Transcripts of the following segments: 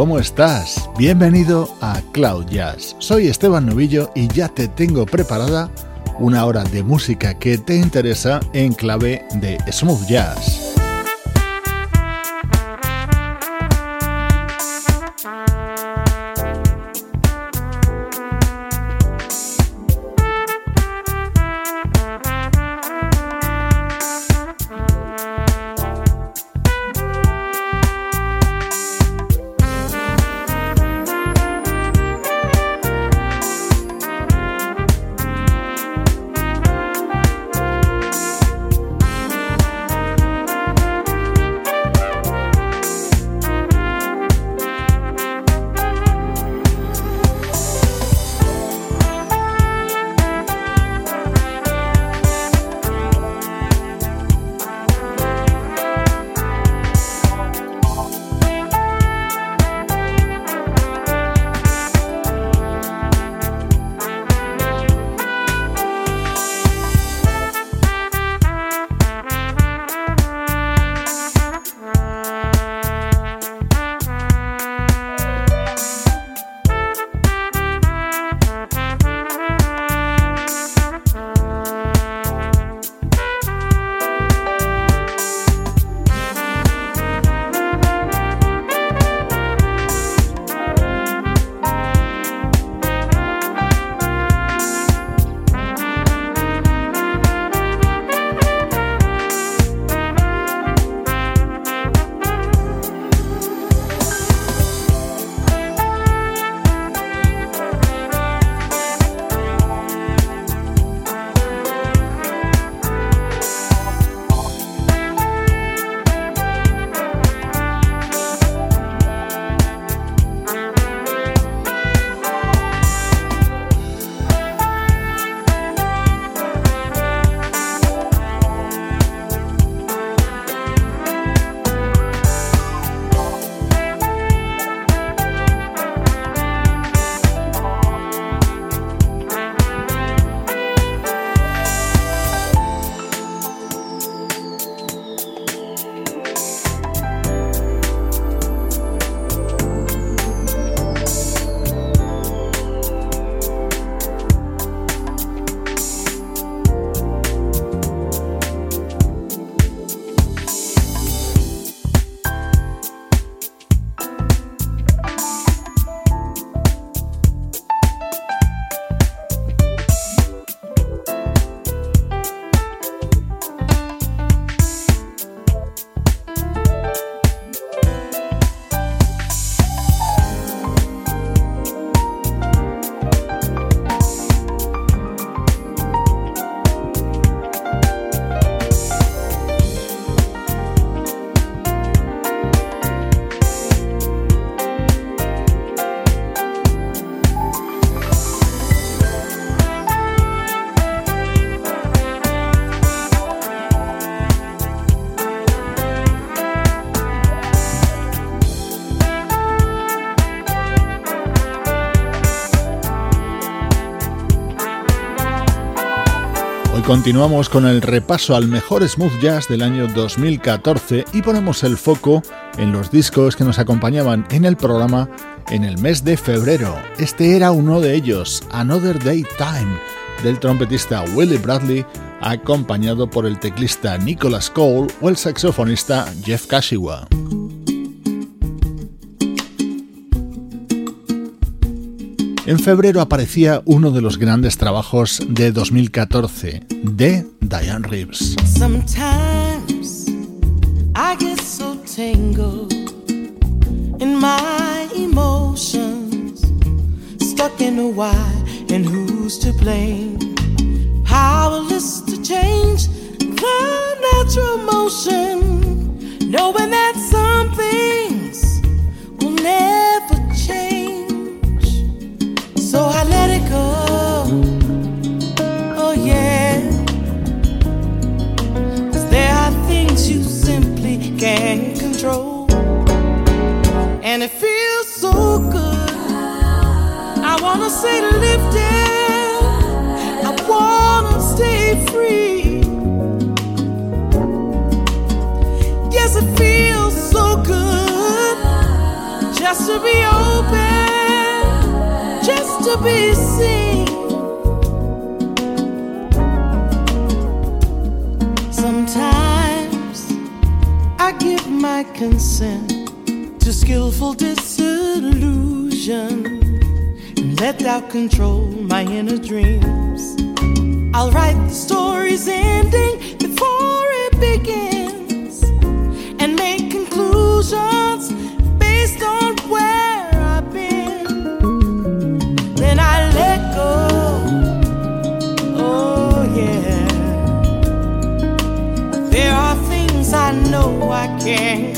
¿Cómo estás? Bienvenido a Cloud Jazz. Soy Esteban Novillo y ya te tengo preparada una hora de música que te interesa en clave de smooth jazz. Continuamos con el repaso al mejor smooth jazz del año 2014 y ponemos el foco en los discos que nos acompañaban en el programa en el mes de febrero. Este era uno de ellos, Another Day Time, del trompetista Willie Bradley, acompañado por el teclista Nicholas Cole o el saxofonista Jeff Kashiwa. En febrero aparecía uno de los grandes trabajos de 2014 de Diane Reeves. Sometimes I get so tangled in my emotions, stuck in a why and who's to blame. Powerless to change the natural motion, knowing that some to be open just to be seen. Sometimes I give my consent to skillful disillusion and let doubt control my inner dreams. I'll write the story's ending before it begins know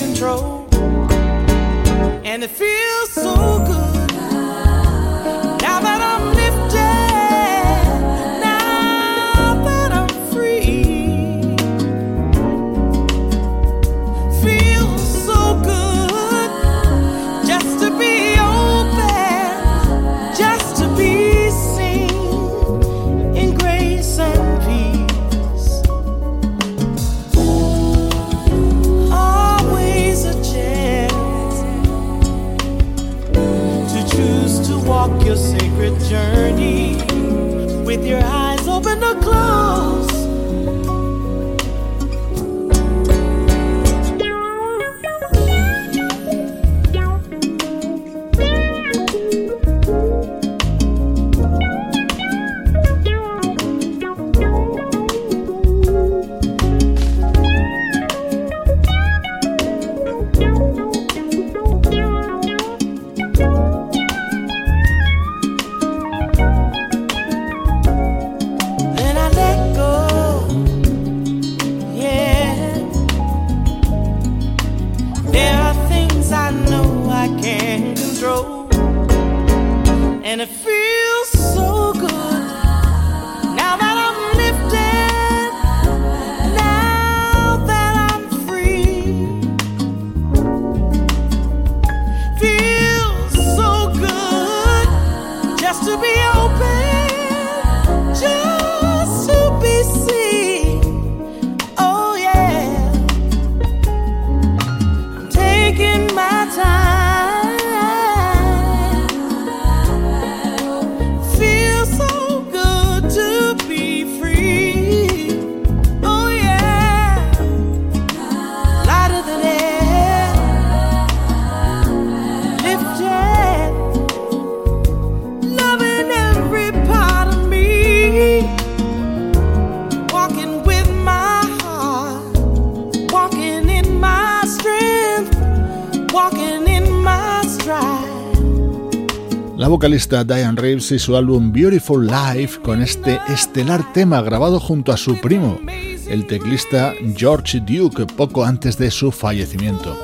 vocalista Diane Reeves y su álbum Beautiful Life con este estelar tema grabado junto a su primo, el teclista George Duke, poco antes de su fallecimiento.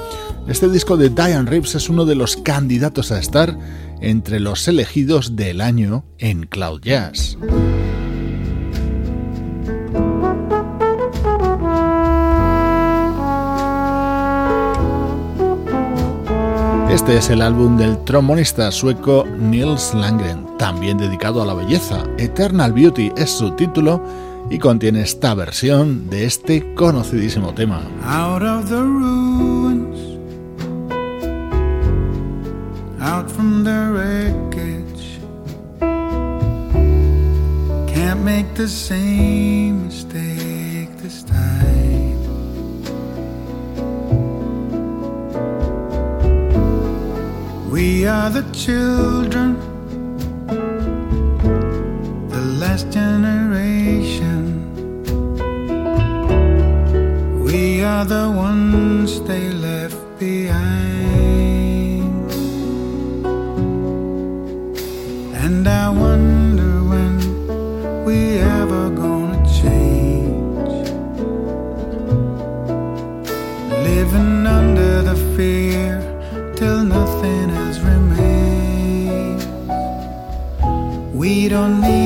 Este disco de Diane Reeves es uno de los candidatos a estar entre los elegidos del año en Cloud Jazz. Este es el álbum del trombonista sueco Nils Langren, también dedicado a la belleza. Eternal Beauty es su título y contiene esta versión de este conocidísimo tema. Out of the ruins, out from the wreckage, can't the same We are the children, the last generation. We are the ones they left behind. Only knees.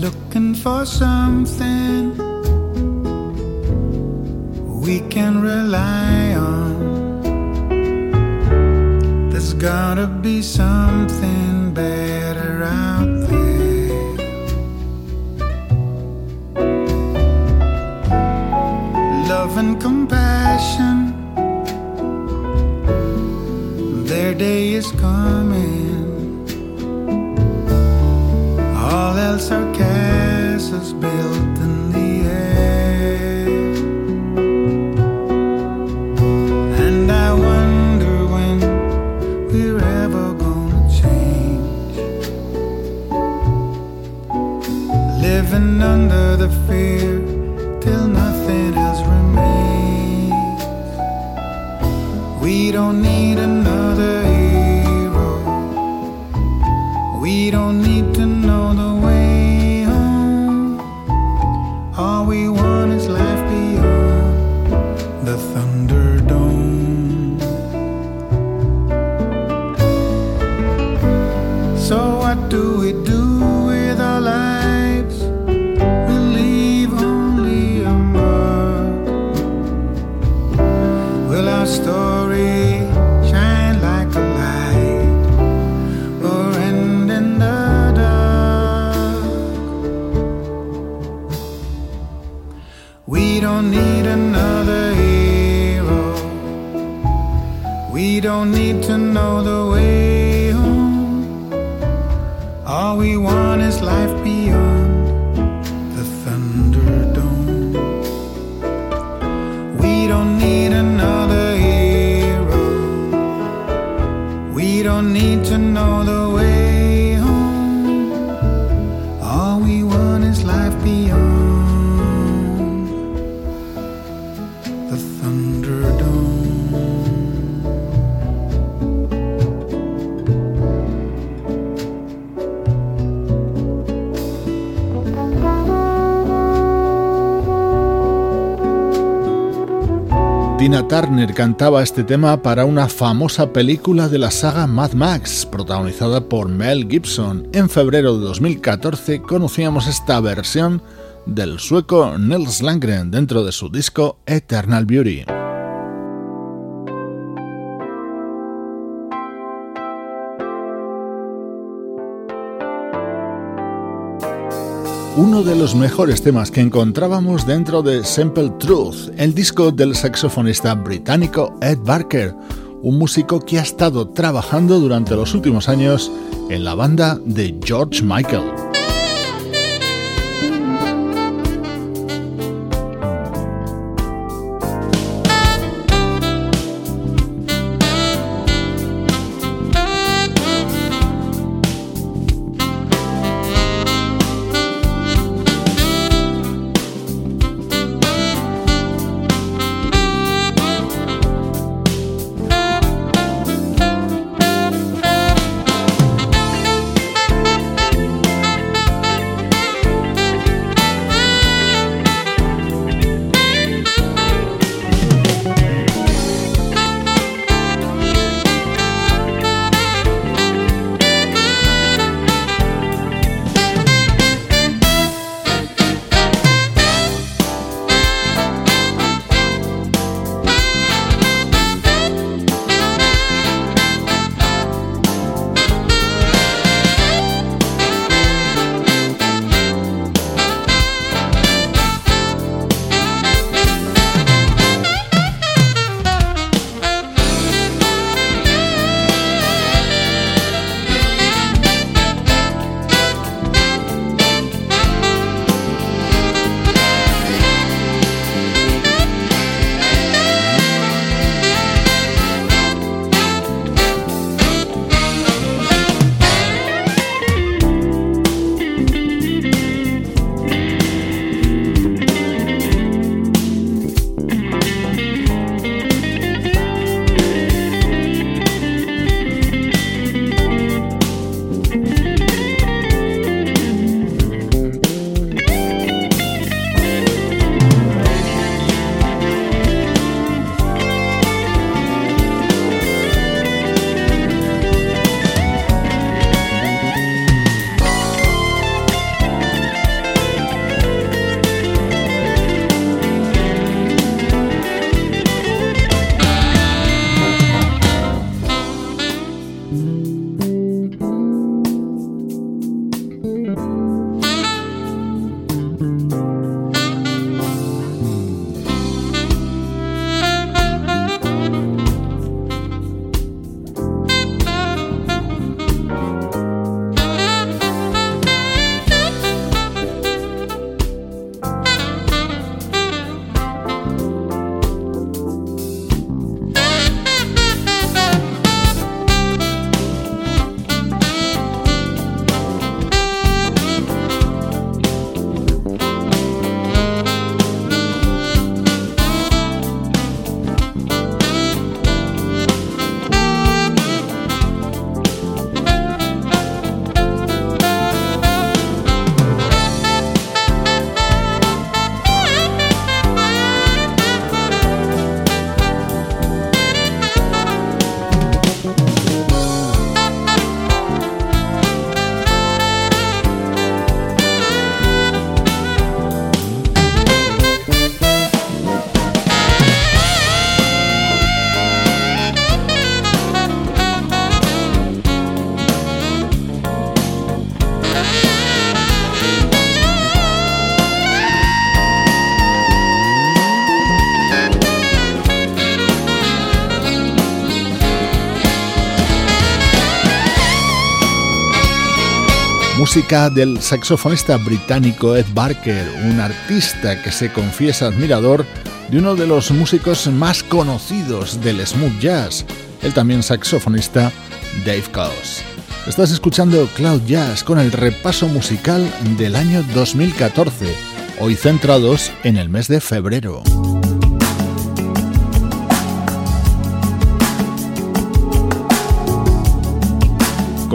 Looking for something we can rely on. There's gotta be something better out there. Love and compassion, their day is coming. as our castles. Need to know the way Tina Turner cantaba este tema para una famosa película de la saga Mad Max, protagonizada por Mel Gibson. En febrero de 2014 conocíamos esta versión del sueco Nils Landgren dentro de su disco Eternal Beauty. Uno de los mejores temas que encontrábamos dentro de Simple Truth, el disco del saxofonista británico Ed Barker, un músico que ha estado trabajando durante los últimos años en la banda de George Michael. Del saxofonista británico Ed Barker, un artista que se confiesa admirador de uno de los músicos más conocidos del smooth jazz, el también saxofonista Dave Coase. Estás escuchando Cloud Jazz con el repaso musical del año 2014, hoy centrados en el mes de febrero.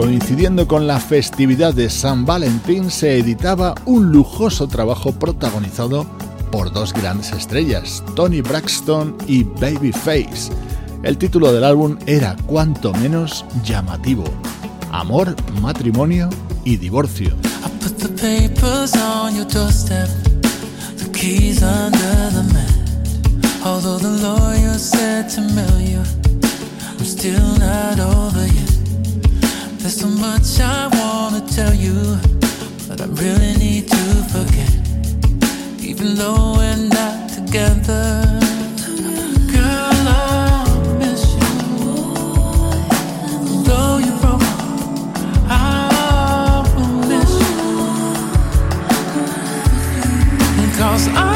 Coincidiendo con la festividad de San Valentín se editaba un lujoso trabajo protagonizado por dos grandes estrellas, Tony Braxton y Babyface. El título del álbum era cuanto menos llamativo, Amor, Matrimonio y Divorcio. There's so much I wanna tell you, but I really need to forget. Even though we're not together. Girl, I miss you. Though you I will miss you. Cause I'll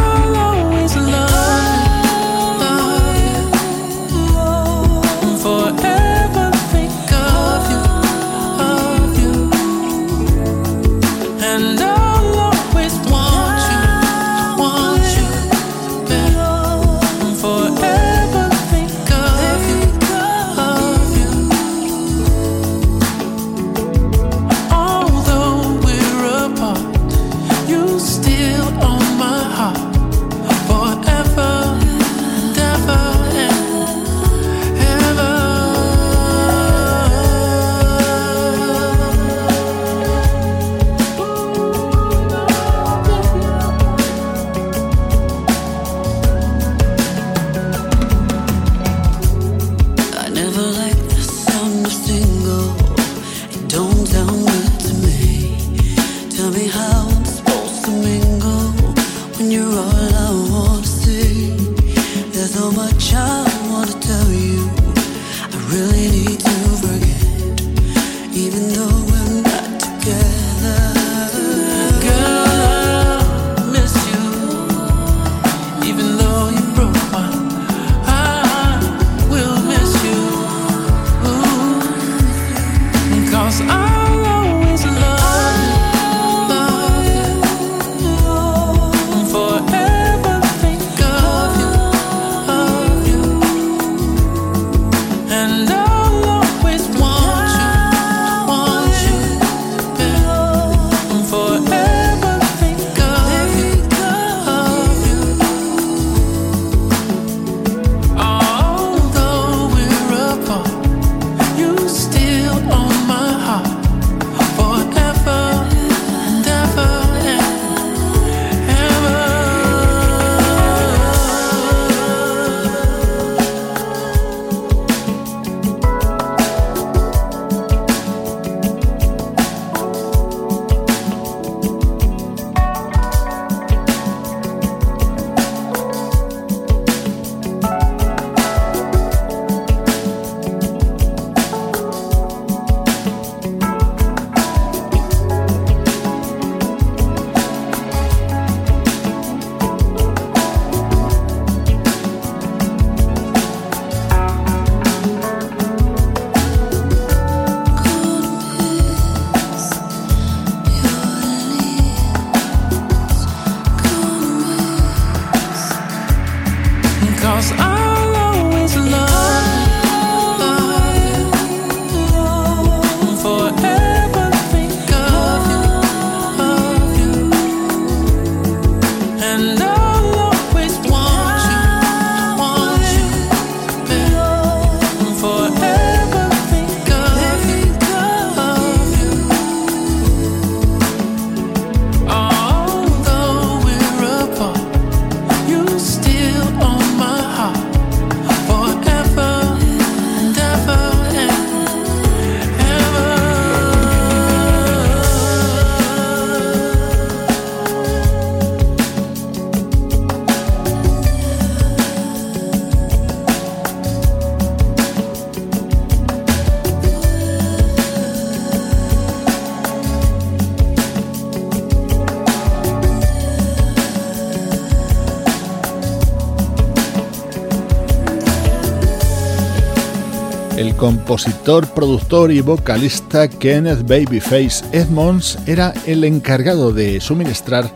compositor, productor y vocalista Kenneth Babyface Edmonds era el encargado de suministrar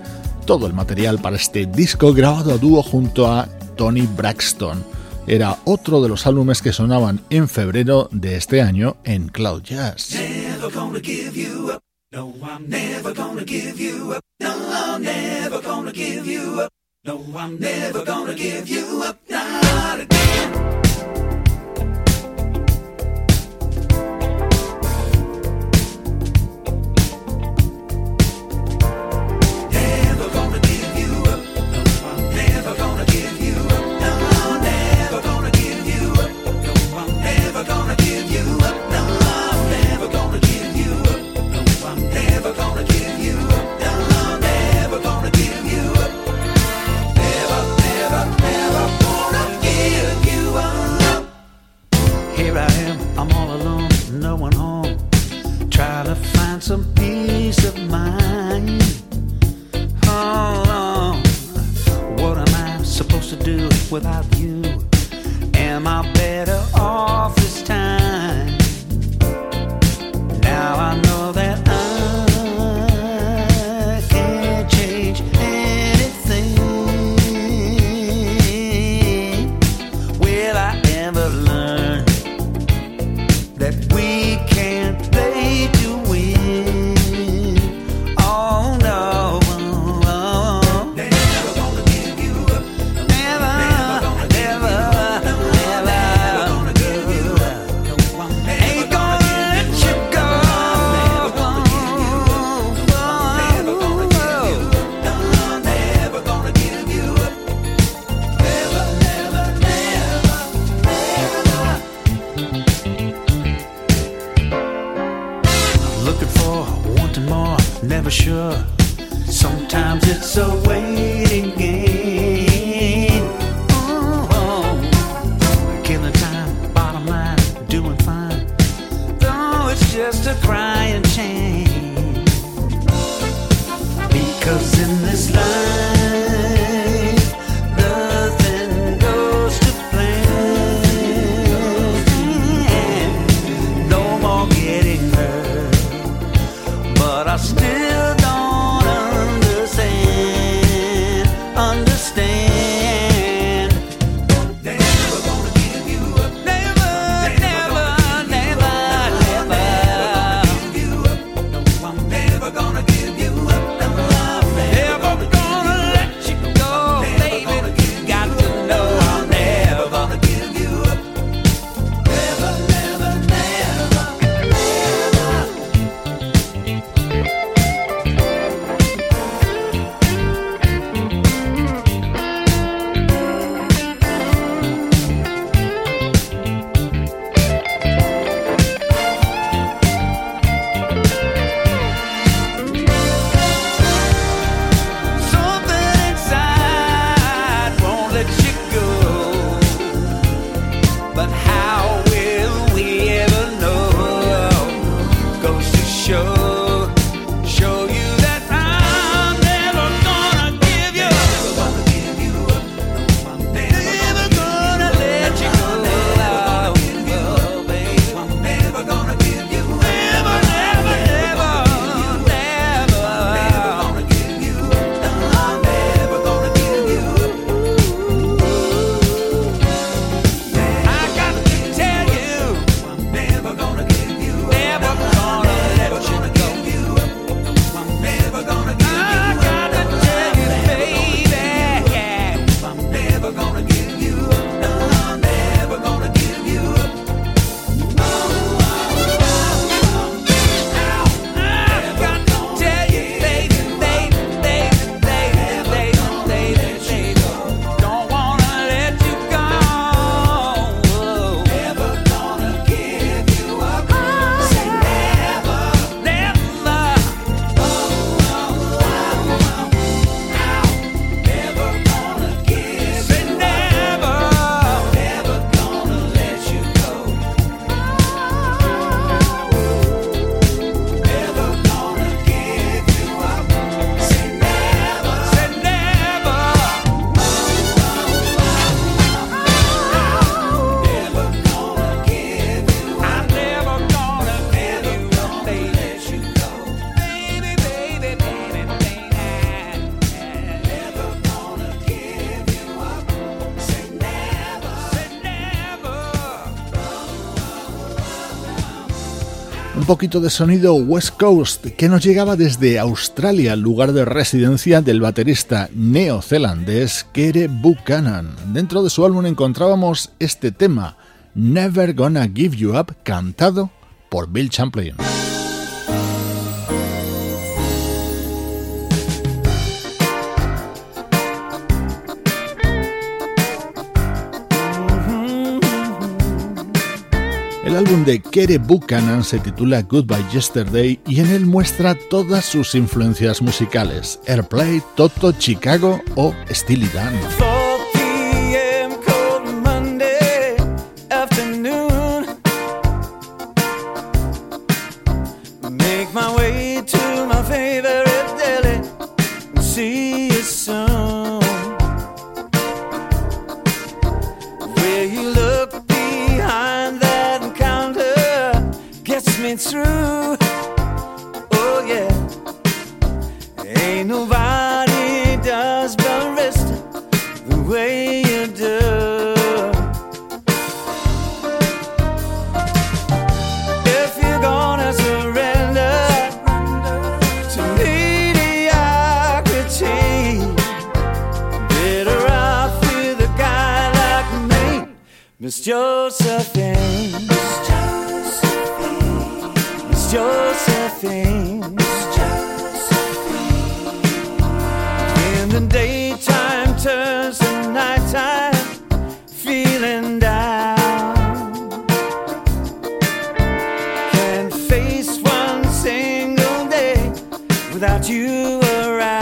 todo el material para este disco grabado a dúo junto a Tony Braxton. Era otro de los álbumes que sonaban en febrero de este año en Cloud Jazz. try to find some peace of mind. Hold on, what am I supposed to do without you? Am I better off? Un poquito de sonido West Coast que nos llegaba desde Australia, lugar de residencia del baterista neozelandés Kere Buchanan. Dentro de su álbum encontrábamos este tema, Never Gonna Give You Up, cantado por Bill Champlin. Álbum de Kere Buchanan se titula Goodbye Yesterday y en él muestra todas sus influencias musicales: Airplay, Toto, Chicago o Steely Dan. through. Miss Josephine. Josephine. In the daytime turns to nighttime, feeling down. Can't face one single day without you. Miss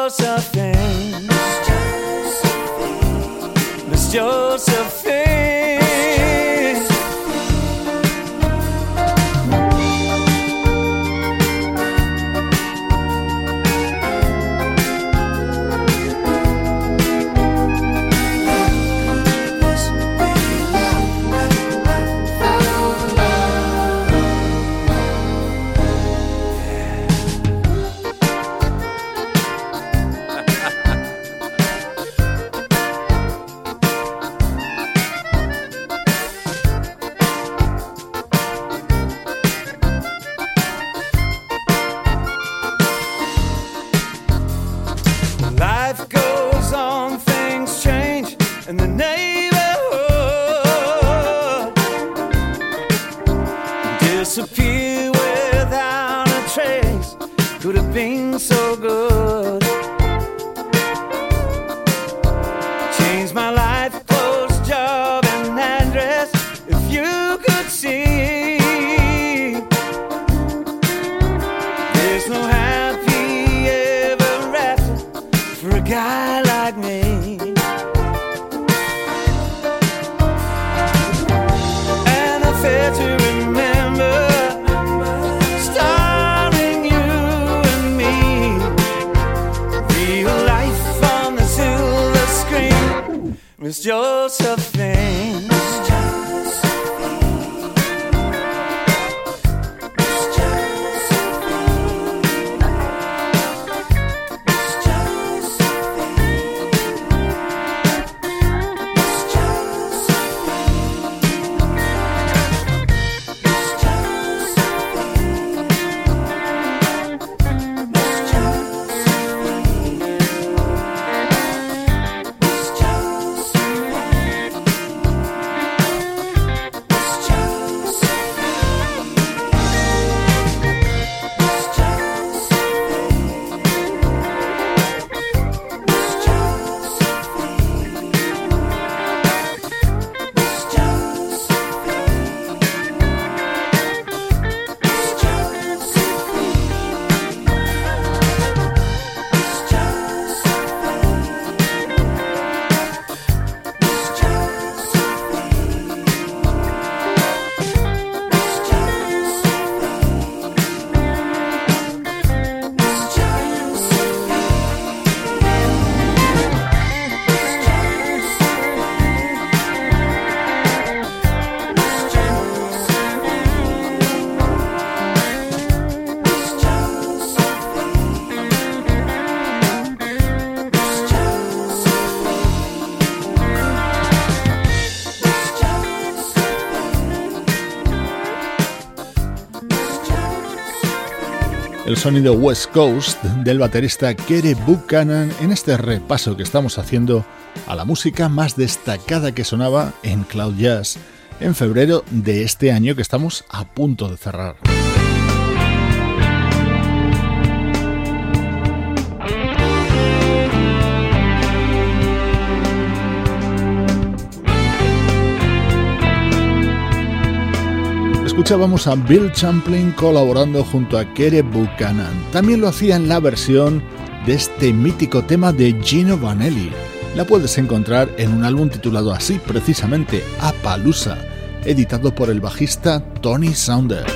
Josephine. Miss Josephine. Miss Josephine. like me. And I fail to remember starring you and me. Real life on the silver screen, Miss Josephine. Sonido West Coast del baterista Kere Buchanan en este repaso que estamos haciendo a la música más destacada que sonaba en Cloud Jazz en febrero de este año que estamos a punto de cerrar. Escuchábamos a Bill Champlin colaborando junto a Kere Buchanan. También lo hacía en la versión de este mítico tema de Gino Vanelli. La puedes encontrar en un álbum titulado así, precisamente Appaloosa, editado por el bajista Tony Saunders.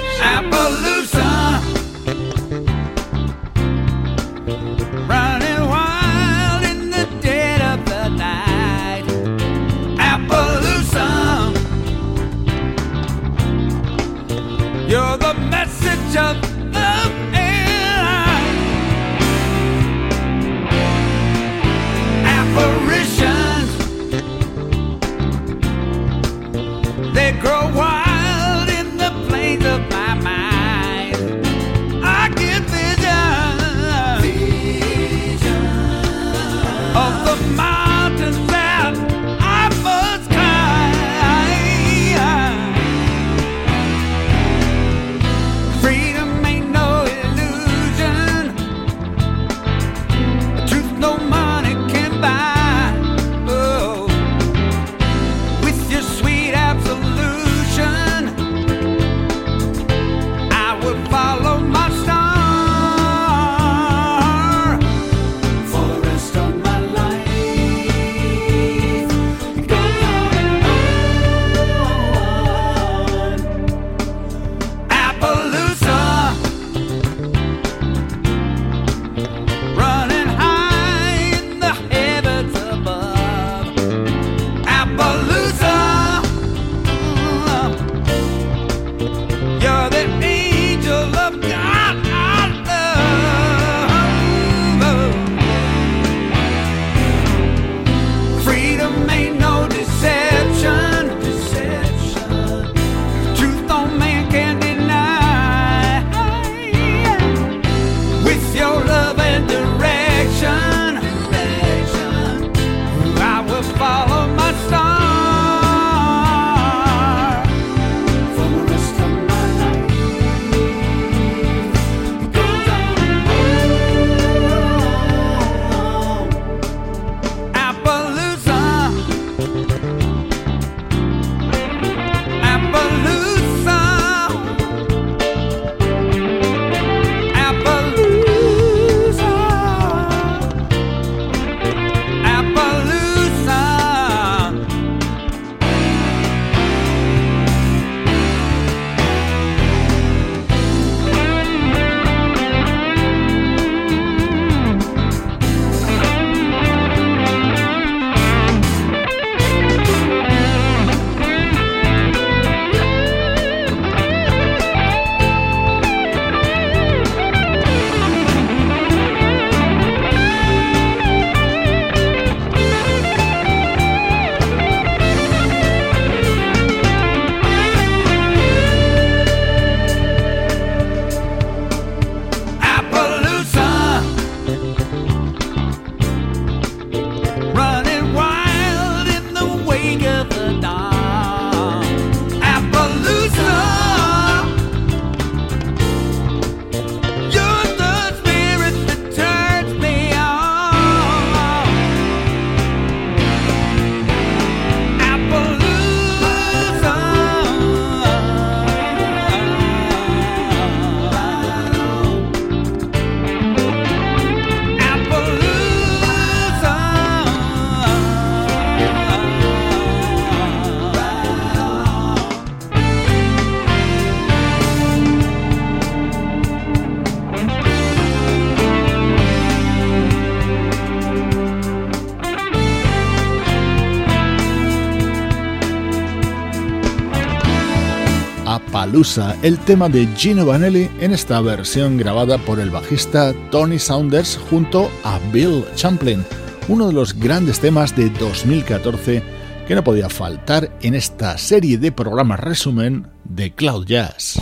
El tema de Gino Vanelli en esta versión grabada por el bajista Tony Saunders junto a Bill Champlin, uno de los grandes temas de 2014 que no podía faltar en esta serie de programas resumen de Cloud Jazz.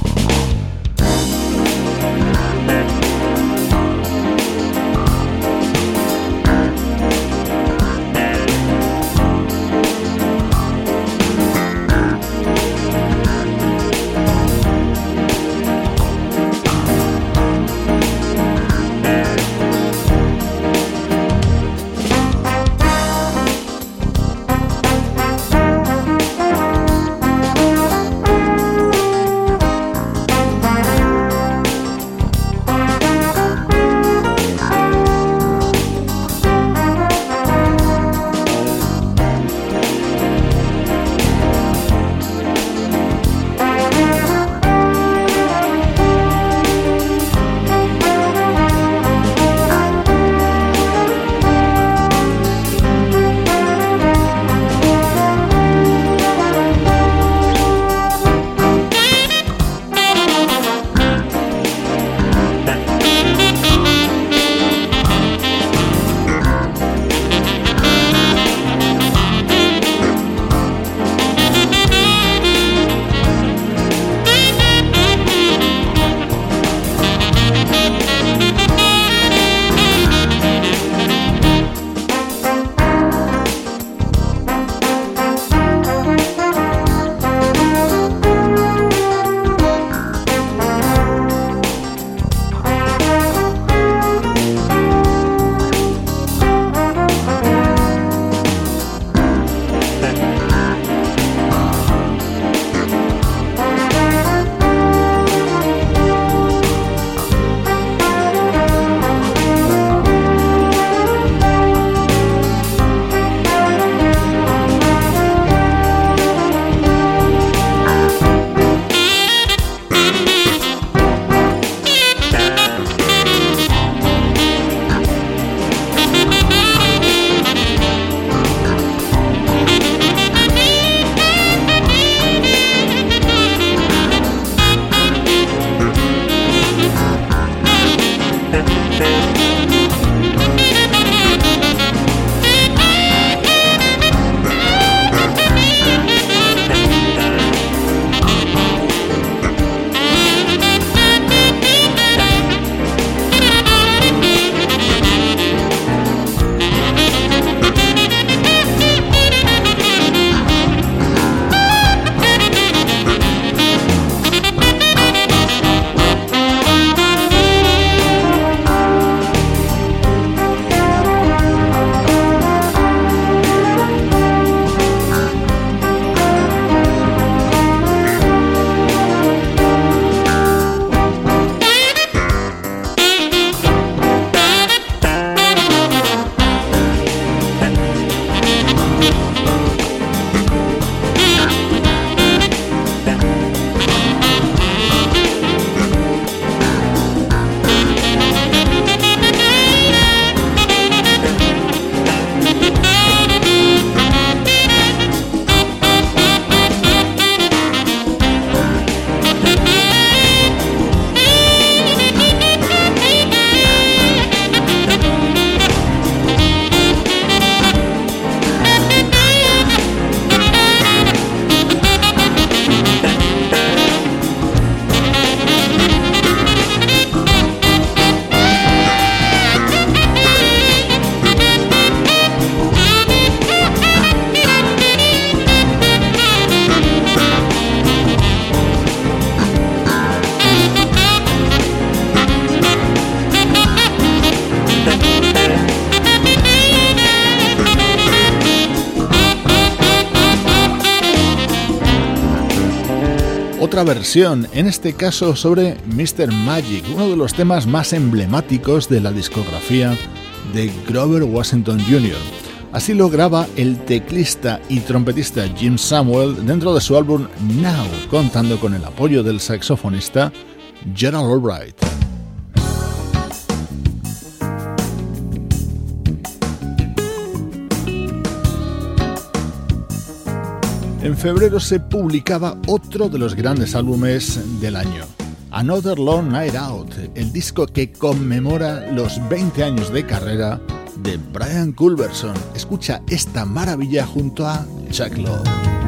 Versión, en este caso sobre Mr. Magic, uno de los temas más emblemáticos de la discografía de Grover Washington Jr. Así lo graba el teclista y trompetista Jim Samuel dentro de su álbum Now, contando con el apoyo del saxofonista Gerald Albright. En febrero se publicaba otro de los grandes álbumes del año, Another Long Night Out, el disco que conmemora los 20 años de carrera de Brian Culberson. Escucha esta maravilla junto a Chuck Love.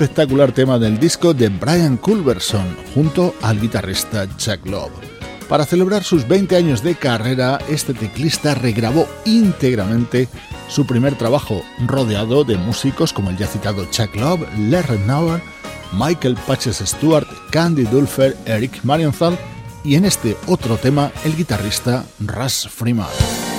Espectacular tema del disco de Brian Culberson junto al guitarrista Chuck Love. Para celebrar sus 20 años de carrera, este teclista regrabó íntegramente su primer trabajo, rodeado de músicos como el ya citado Chuck Love, Larry Nauer, Michael Patches Stewart, Candy Dulfer, Eric Marienthal y en este otro tema el guitarrista Russ Freeman.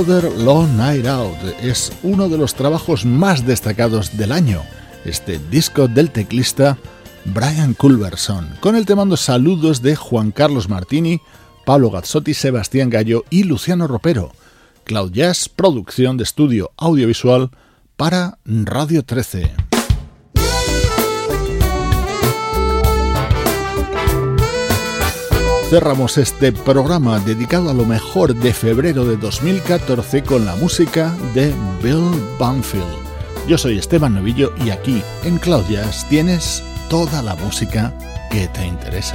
Another Long Night Out es uno de los trabajos más destacados del año, este disco del teclista Brian Culberson, con el te mando saludos de Juan Carlos Martini, Pablo Gazzotti, Sebastián Gallo y Luciano Ropero, Cloud Jazz, producción de estudio audiovisual para Radio 13. Cerramos este programa dedicado a lo mejor de febrero de 2014 con la música de Bill Banfield. Yo soy Esteban Novillo y aquí en Cloud Jazz tienes toda la música que te interesa.